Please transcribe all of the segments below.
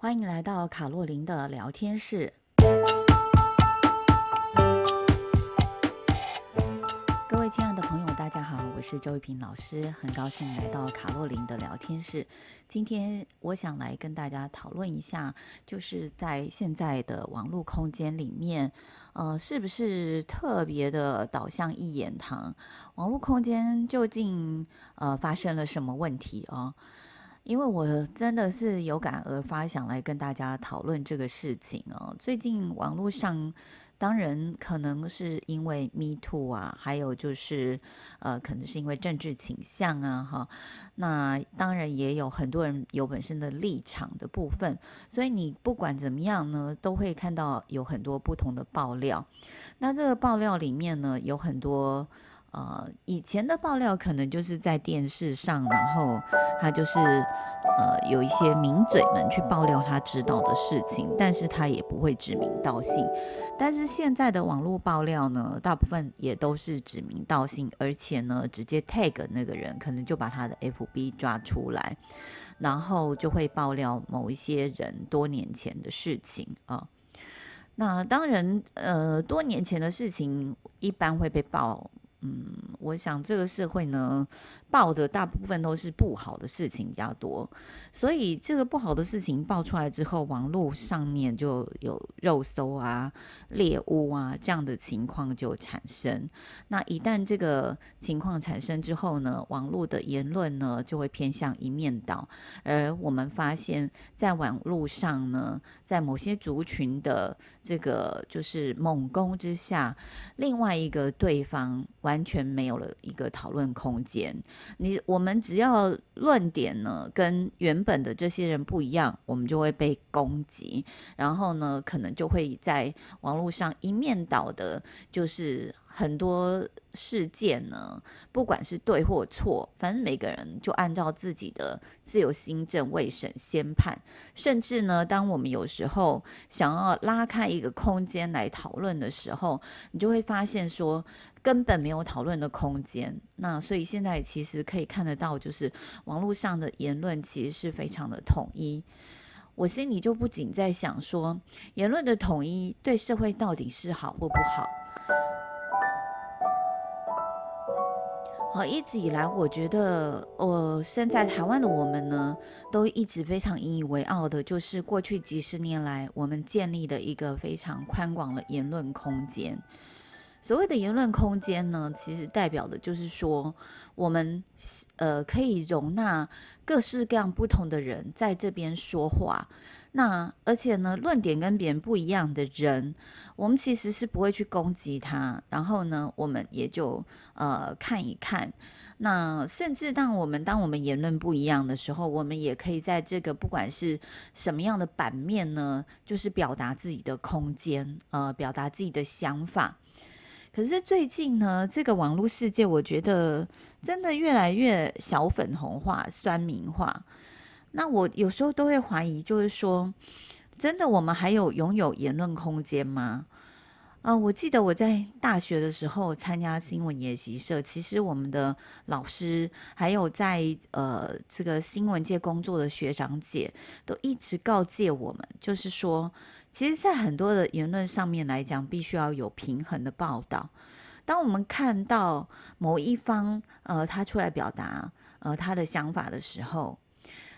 欢迎来到卡洛琳的聊天室。各位亲爱的朋友，大家好，我是周玉平老师，很高兴来到卡洛琳的聊天室。今天我想来跟大家讨论一下，就是在现在的网络空间里面，呃，是不是特别的导向一言堂？网络空间究竟呃发生了什么问题啊？因为我真的是有感而发，想来跟大家讨论这个事情哦。最近网络上，当然可能是因为 Me Too 啊，还有就是呃，可能是因为政治倾向啊，哈。那当然也有很多人有本身的立场的部分，所以你不管怎么样呢，都会看到有很多不同的爆料。那这个爆料里面呢，有很多。呃，以前的爆料可能就是在电视上，然后他就是呃有一些名嘴们去爆料他知道的事情，但是他也不会指名道姓。但是现在的网络爆料呢，大部分也都是指名道姓，而且呢直接 tag 那个人，可能就把他的 FB 抓出来，然后就会爆料某一些人多年前的事情啊。那当然，呃，多年前的事情一般会被爆。嗯，我想这个社会呢，报的大部分都是不好的事情比较多，所以这个不好的事情爆出来之后，网络上面就有肉搜啊、猎物啊这样的情况就产生。那一旦这个情况产生之后呢，网络的言论呢就会偏向一面倒，而我们发现，在网络上呢，在某些族群的这个就是猛攻之下，另外一个对方。完全没有了一个讨论空间。你我们只要论点呢跟原本的这些人不一样，我们就会被攻击，然后呢可能就会在网络上一面倒的，就是。很多事件呢，不管是对或错，反正每个人就按照自己的自由心证未审先判。甚至呢，当我们有时候想要拉开一个空间来讨论的时候，你就会发现说根本没有讨论的空间。那所以现在其实可以看得到，就是网络上的言论其实是非常的统一。我心里就不仅在想说，言论的统一对社会到底是好或不好？呃，一直以来，我觉得，呃，身在台湾的我们呢，都一直非常引以为傲的，就是过去几十年来，我们建立的一个非常宽广的言论空间。所谓的言论空间呢，其实代表的就是说，我们呃可以容纳各式各样不同的人在这边说话。那而且呢，论点跟别人不一样的人，我们其实是不会去攻击他。然后呢，我们也就呃看一看。那甚至当我们当我们言论不一样的时候，我们也可以在这个不管是什么样的版面呢，就是表达自己的空间，呃，表达自己的想法。可是最近呢，这个网络世界，我觉得真的越来越小粉红化、酸民化。那我有时候都会怀疑，就是说，真的我们还有拥有言论空间吗？啊、我记得我在大学的时候参加新闻研习社，其实我们的老师还有在呃这个新闻界工作的学长姐，都一直告诫我们，就是说。其实，在很多的言论上面来讲，必须要有平衡的报道。当我们看到某一方，呃，他出来表达，呃，他的想法的时候，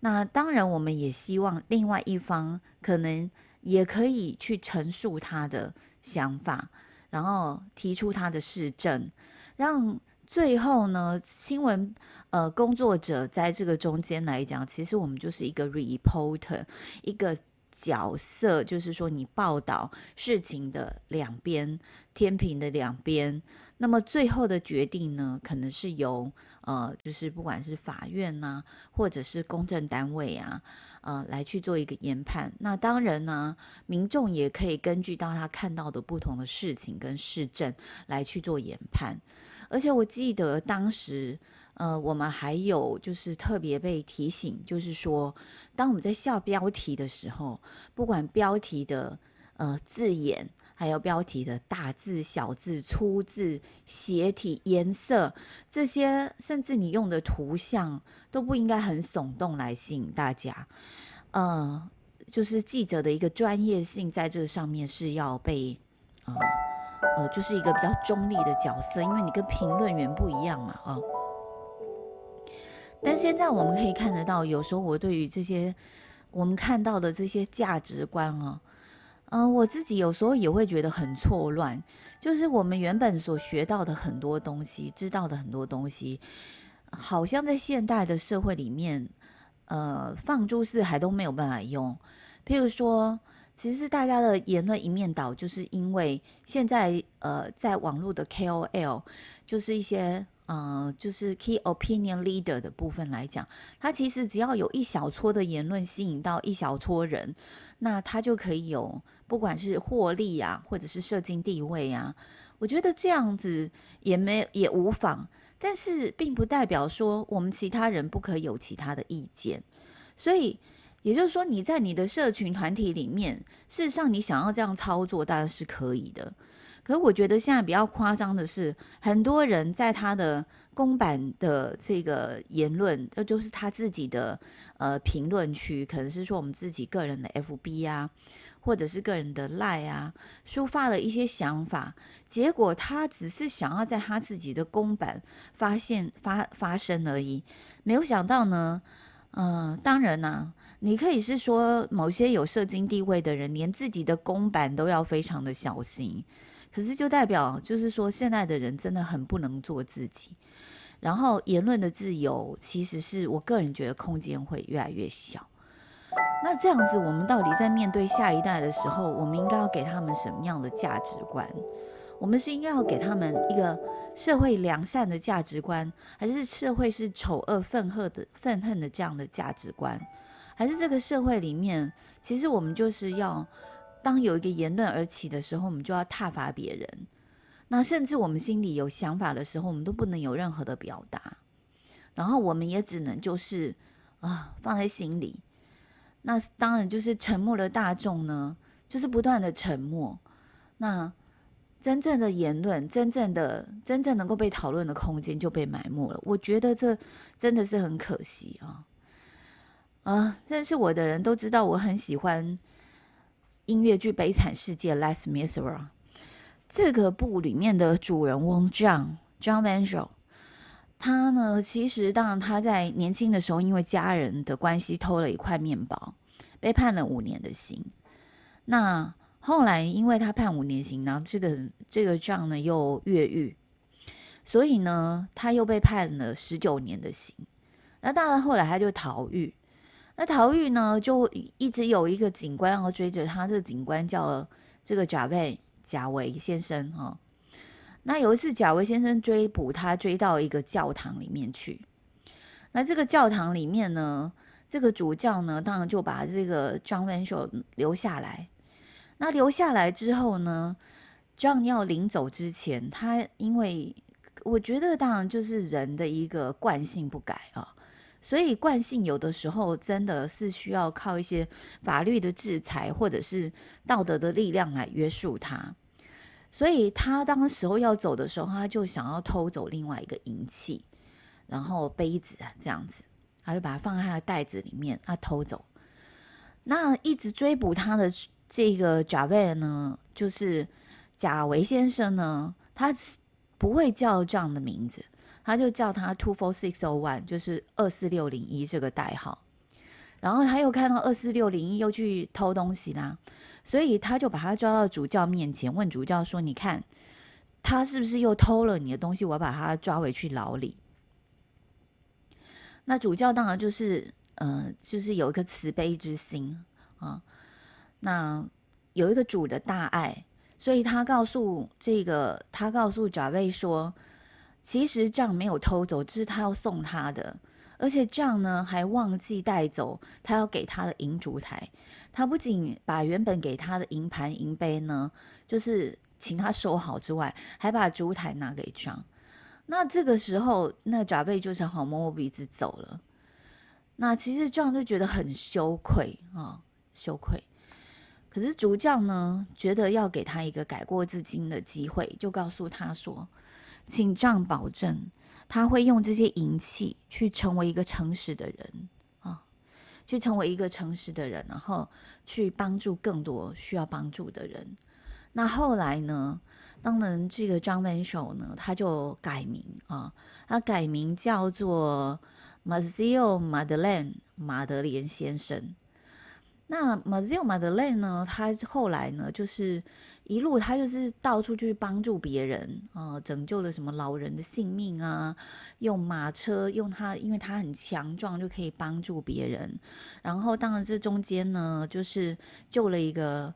那当然，我们也希望另外一方可能也可以去陈述他的想法，然后提出他的市政，让最后呢，新闻呃工作者在这个中间来讲，其实我们就是一个 reporter，一个。角色就是说，你报道事情的两边，天平的两边。那么最后的决定呢，可能是由呃，就是不管是法院呐、啊，或者是公证单位啊，呃，来去做一个研判。那当然呢，民众也可以根据到他看到的不同的事情跟事证来去做研判。而且我记得当时。呃，我们还有就是特别被提醒，就是说，当我们在下标题的时候，不管标题的呃字眼，还有标题的大字、小字、粗字、斜体、颜色这些，甚至你用的图像，都不应该很耸动来吸引大家。呃，就是记者的一个专业性在这上面是要被呃呃，就是一个比较中立的角色，因为你跟评论员不一样嘛啊。但现在我们可以看得到，有时候我对于这些我们看到的这些价值观啊，嗯、我自己有时候也会觉得很错乱。就是我们原本所学到的很多东西，知道的很多东西，好像在现代的社会里面，呃，放诸四海都没有办法用。譬如说，其实大家的言论一面倒，就是因为现在呃，在网络的 KOL，就是一些。嗯、就是 key opinion leader 的部分来讲，他其实只要有一小撮的言论吸引到一小撮人，那他就可以有不管是获利啊，或者是社经地位啊，我觉得这样子也没也无妨，但是并不代表说我们其他人不可以有其他的意见，所以也就是说你在你的社群团体里面，事实上你想要这样操作当然是可以的。可我觉得现在比较夸张的是，很多人在他的公版的这个言论，那就是他自己的呃评论区，可能是说我们自己个人的 FB 啊，或者是个人的 Line 啊，抒发了一些想法，结果他只是想要在他自己的公版发现发发声而已，没有想到呢，嗯、当然呢、你可以是说某些有社经地位的人，连自己的公版都要非常的小心。可是就代表，就是说，现在的人真的很不能做自己。然后言论的自由，其实是我个人觉得空间会越来越小。那这样子，我们到底在面对下一代的时候，我们应该要给他们什么样的价值观？我们是应该要给他们一个社会良善的价值观，还是社会是丑恶愤恨的愤恨的这样的价值观？还是这个社会里面，其实我们就是要。当有一个言论而起的时候，我们就要挞伐别人。那甚至我们心里有想法的时候，我们都不能有任何的表达。然后我们也只能就是啊放在心里。那当然就是沉默的大众呢，就是不断的沉默。那真正的言论，真正的真正能够被讨论的空间就被埋没了。我觉得这真的是很可惜啊。啊，认识我的人都知道我很喜欢。音乐剧《悲惨世界》Les Miserables 这个部里面的主人翁 John John Venture，他呢，其实当然他在年轻的时候，因为家人的关系偷了一块面包，被判了五年的刑。那后来因为他判五年刑，然后这个这个账呢又越狱，所以呢他又被判了十九年的刑。那当然后来他就逃狱。那逃狱呢，就一直有一个警官要追着他。这个警官叫这个贾维贾维先生哈。那有一次，贾维先生追捕他，追到一个教堂里面去。那这个教堂里面呢，这个主教呢，当然就把这个 John Venshaw 留下来。那留下来之后呢，John 要临走之前，他因为我觉得，当然就是人的一个惯性不改啊。所以惯性有的时候真的是需要靠一些法律的制裁，或者是道德的力量来约束他。所以他当时候要走的时候，他就想要偷走另外一个银器，然后杯子这样子，他就把它放在他的袋子里面，他偷走。那一直追捕他的这个贾维呢，就是贾维先生呢，他不会叫这样的名字。他就叫他 two four six o one，就是二四六零一这个代号。然后他又看到二四六零一又去偷东西啦，所以他就把他抓到主教面前，问主教说：“你看，他是不是又偷了你的东西？我把他抓回去牢里。”那主教当然就是，嗯、呃，就是有一颗慈悲之心啊。那有一个主的大爱，所以他告诉这个，他告诉贾维说。其实账没有偷走，这是他要送他的，而且账呢还忘记带走他要给他的银烛台。他不仅把原本给他的银盘银杯呢，就是请他收好之外，还把烛台拿给账。那这个时候，那贾贝就只好摸摸鼻子走了。那其实账就觉得很羞愧啊、羞愧。可是主教呢，觉得要给他一个改过自新的机会，就告诉他说。请丈保证，他会用这些银器去成为一个诚实的人啊，去成为一个诚实的人，然后去帮助更多需要帮助的人。那后来呢，当然这个 John Vensho 呢，他就改名啊，他改名叫做 Maziel Madeleine 马德莲先生。那 Maziel Madeleine 呢，他后来呢，就是一路他就是到处去帮助别人啊，拯救了什么老人的性命啊，用马车，用他，因为他很强壮，就可以帮助别人。然后当然这中间呢，就是救了一个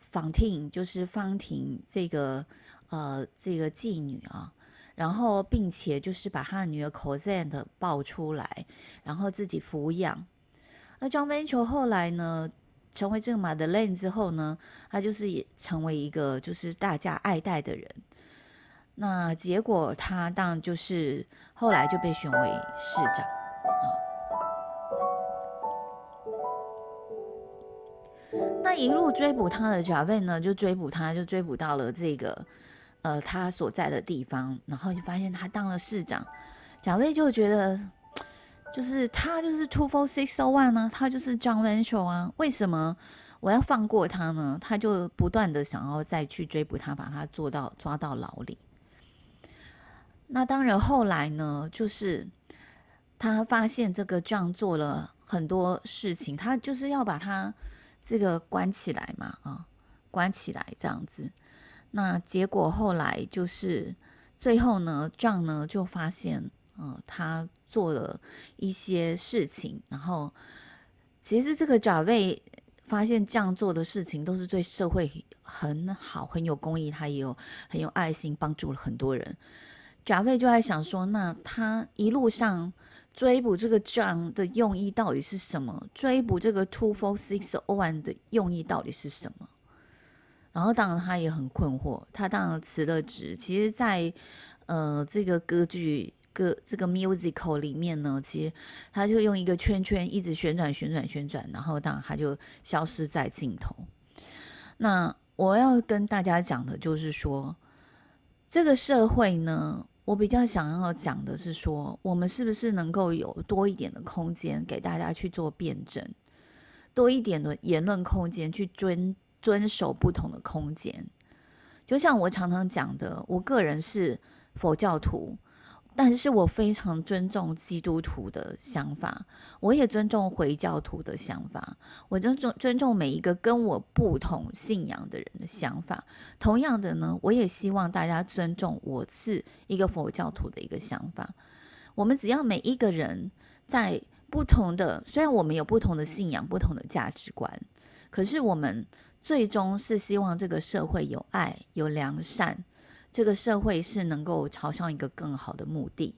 方婷，就是方婷这个呃这个妓女啊，然后并且就是把他的女儿 Cosette 抱出来，然后自己抚养。那 John Vensho 后来呢，成为这个 Madeleine 之后呢，他就是也成为一个就是大家爱戴的人。那结果他当然就是后来就被选为市长啊。那一路追捕他的贾贝呢，就追捕他，就追捕到了这个呃他所在的地方，然后就发现他当了市长贾贝就觉得。就是他就是 two four six o one 呢，他就是 John Vensho 啊，为什么我要放过他呢？他就不断的想要再去追捕他，把他做到抓到牢里。那当然后来呢，就是他发现这个 John 做了很多事情，他就是要把他这个关起来嘛，啊，关起来这样子。那结果后来就是最后呢，John 呢就发现，嗯、呃，他。做了一些事情，然后其实这个贾维发现这样做的事情都是对社会很好、很有公益，他也有很有爱心，帮助了很多人。贾维就在想说，那他一路上追捕这个张的用意到底是什么？追捕这个 Two Four Six One 的用意到底是什么？然后当然他也很困惑，他当然辞了职。其实，在呃这个歌剧。个这个 musical 里面呢，其实他就用一个圈圈一直旋转旋转旋转，然后当然他就消失在镜头。那我要跟大家讲的就是说，这个社会呢，我比较想要讲的是说，我们是不是能够有多一点的空间给大家去做辩证，多一点的言论空间去遵遵守不同的空间。就像我常常讲的，我个人是佛教徒。但是我非常尊重基督徒的想法，我也尊重回教徒的想法，我尊重尊重每一个跟我不同信仰的人的想法。同样的呢，我也希望大家尊重我是一个佛教徒的一个想法。我们只要每一个人在不同的，虽然我们有不同的信仰、不同的价值观，可是我们最终是希望这个社会有爱、有良善。这个社会是能够朝向一个更好的目的。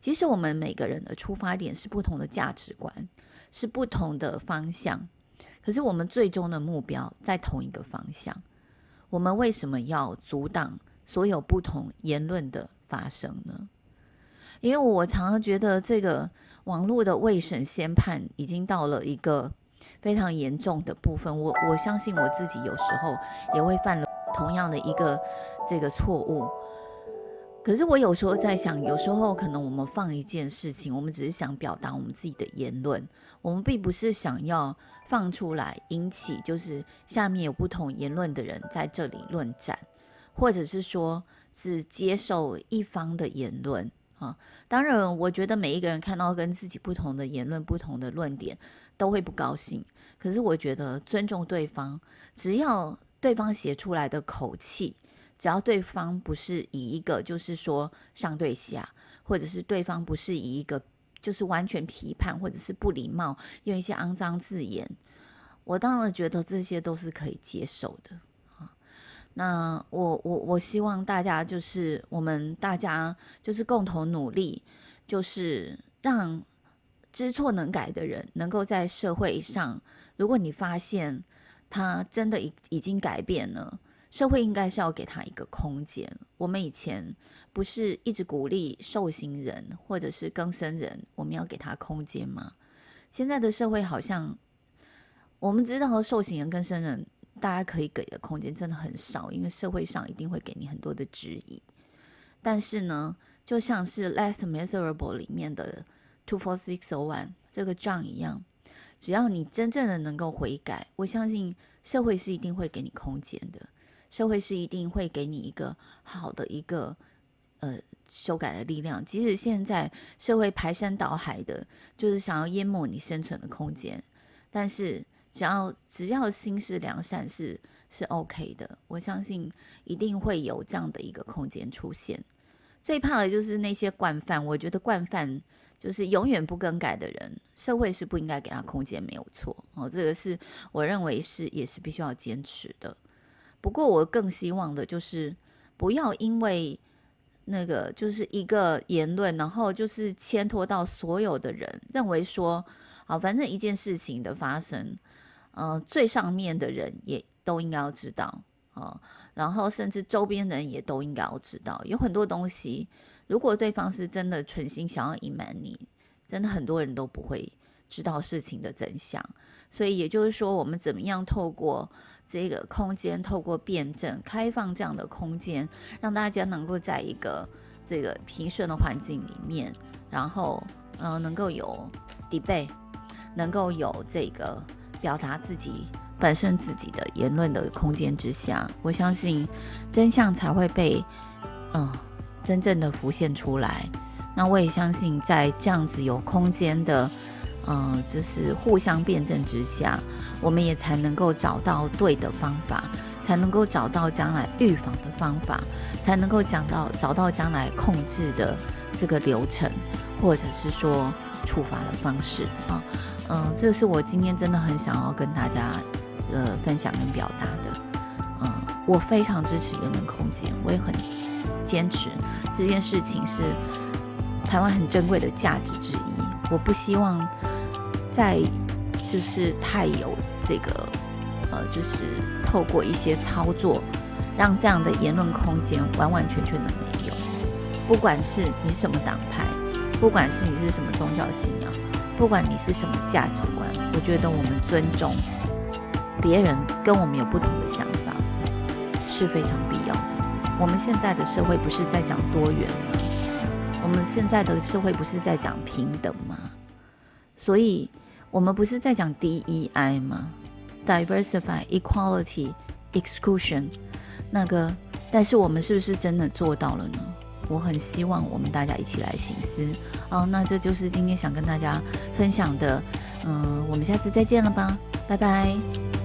其实我们每个人的出发点是不同的价值观，是不同的方向，可是我们最终的目标在同一个方向。我们为什么要阻挡所有不同言论的发生呢？因为我常常觉得这个网络的未审先判已经到了一个非常严重的部分。我我相信我自己有时候也会犯了。同样的一个这个错误，可是我有时候在想，有时候可能我们放一件事情，我们只是想表达我们自己的言论，我们并不是想要放出来引起，就是下面有不同言论的人在这里论战，或者是说是接受一方的言论啊。当然，我觉得每一个人看到跟自己不同的言论、不同的论点，都会不高兴。可是我觉得尊重对方，只要。对方写出来的口气，只要对方不是以一个就是说上对下，或者是对方不是以一个就是完全批判或者是不礼貌，用一些肮脏字眼，我当然觉得这些都是可以接受的啊。那我我我希望大家就是我们大家就是共同努力，就是让知错能改的人能够在社会上，如果你发现。他真的已已经改变了，社会应该是要给他一个空间。我们以前不是一直鼓励受刑人或者是更生人，我们要给他空间吗？现在的社会好像我们知道受刑人、更生人，大家可以给的空间真的很少，因为社会上一定会给你很多的质疑。但是呢，就像是《Les Miserables》里面的 Two Four Six O One 这个 John 一样。只要你真正的能够悔改，我相信社会是一定会给你空间的，社会是一定会给你一个好的一个呃修改的力量。即使现在社会排山倒海的，就是想要淹没你生存的空间，但是只要只要心是良善是，是 OK 的。我相信一定会有这样的一个空间出现。最怕的就是那些惯犯，我觉得惯犯。就是永远不更改的人，社会是不应该给他空间，没有错哦。这个是我认为是也是必须要坚持的。不过我更希望的就是不要因为那个就是一个言论，然后就是牵拖到所有的人认为说，好，反正一件事情的发生，呃，最上面的人也都应该要知道哦，然后甚至周边人也都应该要知道，有很多东西。如果对方是真的存心想要隐瞒你，真的很多人都不会知道事情的真相。所以也就是说，我们怎么样透过这个空间，透过辩证、开放这样的空间，让大家能够在一个这个平顺的环境里面，然后嗯、能够有 debate，能够有这个表达自己本身自己的言论的空间之下，我相信真相才会被嗯。真正的浮现出来，那我也相信，在这样子有空间的，嗯、就是互相辩证之下，我们也才能够找到对的方法，才能够找到将来预防的方法，才能够讲到找到将来控制的这个流程，或者是说处罚的方式啊，嗯、这是我今天真的很想要跟大家呃分享跟表达的，嗯、我非常支持言论空间，我也很。坚持这件事情是台湾很珍贵的价值之一。我不希望再就是太有这个呃，就是透过一些操作，让这样的言论空间完完全全的没有。不管是你什么党派，不管是你是什么宗教信仰，不管你是什么价值观，我觉得我们尊重别人跟我们有不同的想法是非常必要的。我们现在的社会不是在讲多元吗？我们现在的社会不是在讲平等吗？所以，我们不是在讲 DEI 吗？Diversify, Equality, Exclusion。那个，但是我们是不是真的做到了呢？我很希望我们大家一起来醒思。好，那这就是今天想跟大家分享的。嗯，我们下次再见了吧，拜拜。